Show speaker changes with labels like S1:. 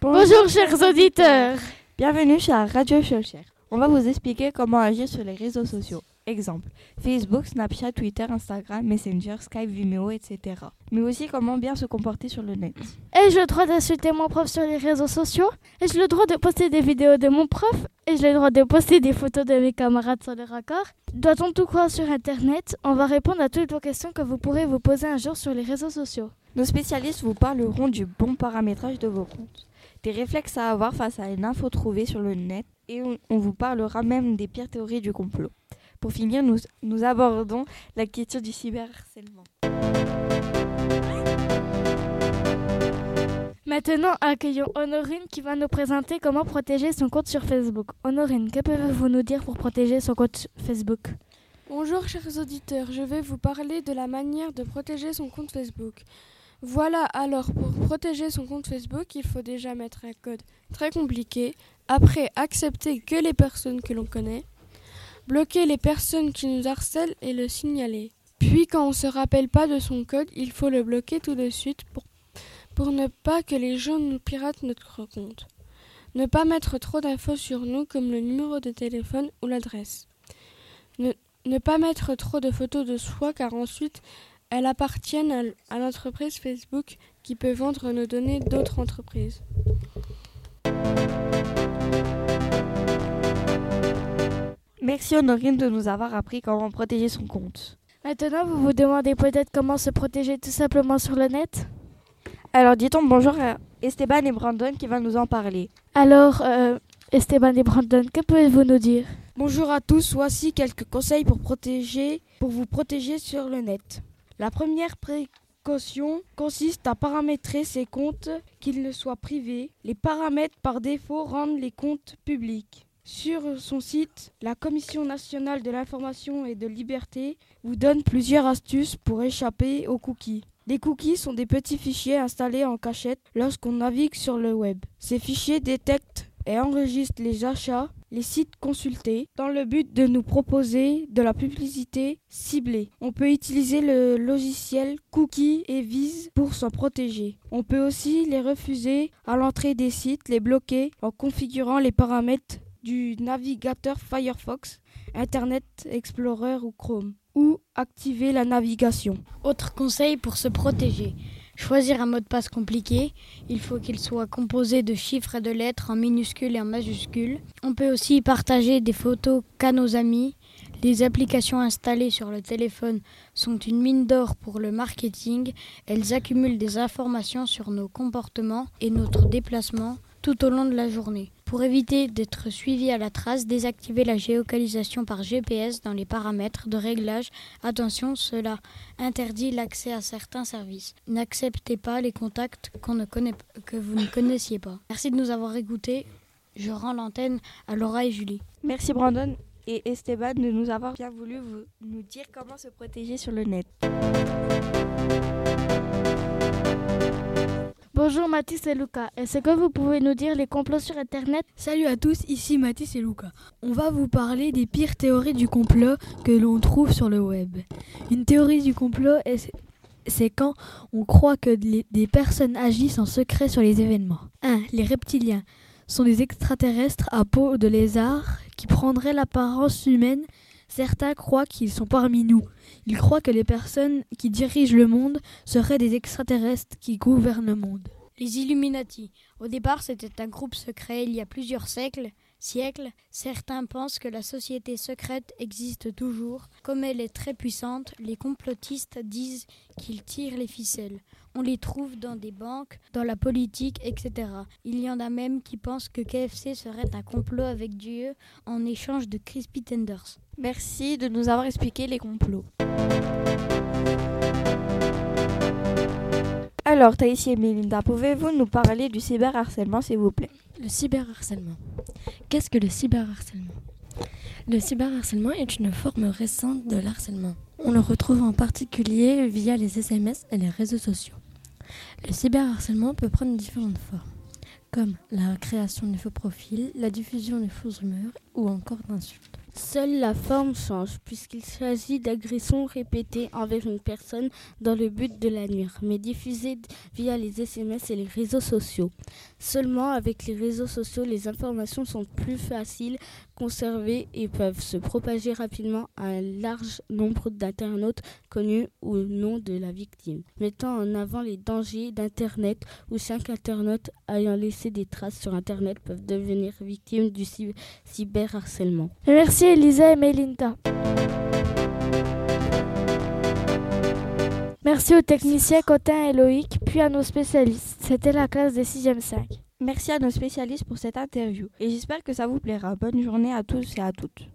S1: Bonjour chers auditeurs.
S2: Bienvenue chez Radio Cholcher. On va vous expliquer comment agir sur les réseaux sociaux. Exemple, Facebook, Snapchat, Twitter, Instagram, Messenger, Skype, Vimeo, etc. Mais aussi comment bien se comporter sur le net.
S1: Ai-je le droit d'insulter mon prof sur les réseaux sociaux? Ai-je le droit de poster des vidéos de mon prof? Ai-je le droit de poster des photos de mes camarades sur le raccord Doit-on tout croire sur Internet? On va répondre à toutes vos questions que vous pourrez vous poser un jour sur les réseaux sociaux.
S2: Nos spécialistes vous parleront du bon paramétrage de vos comptes, des réflexes à avoir face à une info trouvée sur le net et on, on vous parlera même des pires théories du complot. Pour finir, nous, abordons la question du cyberharcèlement.
S1: Maintenant, accueillons Honorine qui va nous présenter comment protéger son compte sur Facebook. Honorine, que pouvez-vous nous dire pour protéger son compte Facebook?
S3: Bonjour chers auditeurs, je vais vous parler de la manière de protéger son compte Facebook. Voilà, alors pour protéger son compte Facebook, il faut déjà mettre un code très compliqué, après accepter que les personnes que l'on connaît, bloquer les personnes qui nous harcèlent et le signaler. Puis quand on ne se rappelle pas de son code, il faut le bloquer tout de suite pour, ne pas que les gens nous piratent notre compte. Ne pas mettre trop d'infos sur nous comme le numéro de téléphone ou l'adresse. Ne, pas mettre trop de photos de soi car ensuite elles appartiennent à l'entreprise Facebook qui peut vendre nos données d'autres entreprises.
S2: Merci Honorine de nous avoir appris comment protéger son compte.
S1: Maintenant, vous vous demandez peut-être comment se protéger tout simplement sur le net?
S2: Alors dit-on bonjour à Esteban et Brandon qui va nous en parler.
S1: Alors, euh, Esteban et Brandon, que pouvez-vous nous dire?
S4: Bonjour à tous, voici quelques conseils pour, protéger, pour vous protéger sur le net. La première précaution consiste à paramétrer ses comptes, qu'ils ne soient privés. Les paramètres par défaut rendent les comptes publics. Sur son site, la Commission nationale de l'information et de liberté vous donne plusieurs astuces pour échapper aux cookies. Les cookies sont des petits fichiers installés en cachette lorsqu'on navigue sur le web. Ces fichiers détectent et enregistrent les achats, les sites consultés, dans le but de nous proposer de la publicité ciblée. On peut utiliser le logiciel Cookie et Vise pour s'en protéger. On peut aussi les refuser à l'entrée des sites, les bloquer en configurant les paramètres du navigateur Firefox, Internet Explorer ou Chrome, ou activer la navigation.
S5: Autre conseil pour se protéger. Choisir un mot de passe compliqué. Il faut qu'il soit composé de chiffres et de lettres en minuscules et en majuscules. On peut aussi partager des photos qu'à nos amis. Les applications installées sur le téléphone sont une mine d'or pour le marketing. Elles accumulent des informations sur nos comportements et notre déplacement tout au long de la journée. Pour éviter d'être suivi à la trace, désactivez la géolocalisation par GPS dans les paramètres de réglage. Attention, cela interdit l'accès à certains services. N'acceptez pas les contacts ne que vous ne connaissiez pas. Merci de nous avoir écoutés. Je rends l'antenne à Laura et Julie.
S2: Merci Brandon et Esteban de nous avoir bien voulu nous dire comment se protéger sur le net.
S1: Bonjour Mathis et Lucas. Est-ce que vous pouvez nous dire les complots sur Internet?
S6: Salut à tous, ici Mathis et Lucas. On va vous parler des pires théories du complot que l'on trouve sur le web. Une théorie du complot, c'est quand on croit que des personnes agissent en secret sur les événements. 1. Les reptiliens sont des extraterrestres à peau de lézard qui prendraient l'apparence humaine. Certains croient qu'ils sont parmi nous. Ils croient que les personnes qui dirigent le monde seraient des extraterrestres qui gouvernent le monde.
S5: Les Illuminati. Au départ, c'était un groupe secret il y a plusieurs siècles. Certains pensent que la société secrète existe toujours. Comme elle est très puissante, les complotistes disent qu'ils tirent les ficelles. On les trouve dans des banques, dans la politique, etc. Il y en a même qui pensent que KFC serait un complot avec Dieu en échange de crispy tenders.
S2: Merci de nous avoir expliqué les complots. Alors, Taïsi et Melinda, pouvez-vous nous parler du cyberharcèlement, s'il vous plaît?
S7: Le cyberharcèlement. Qu'est-ce que le cyberharcèlement? Le cyberharcèlement est une forme récente de l'harcèlement. On le retrouve en particulier via les SMS et les réseaux sociaux. Le cyberharcèlement peut prendre différentes formes, comme la création de faux profils, la diffusion de fausses rumeurs ou encore d'insultes.
S8: Seule la forme change, puisqu'il s'agit d'agressions répétées envers une personne dans le but de la nuire, mais diffusées via les SMS et les réseaux sociaux. Seulement, avec les réseaux sociaux, les informations sont plus faciles conservées et peuvent se propager rapidement à un large nombre d'internautes connus ou non de la victime, mettant en avant les dangers d'Internet où chaque internaute ayant laissé des traces sur Internet peuvent devenir victimes du cyberharcèlement.
S1: Merci Elisa et Melinda. Merci aux techniciens Cotin et Loïc, puis à nos spécialistes. C'était la classe des 6e 5.
S2: Merci à nos spécialistes pour cette interview et j'espère que ça vous plaira. Bonne journée à tous et à toutes.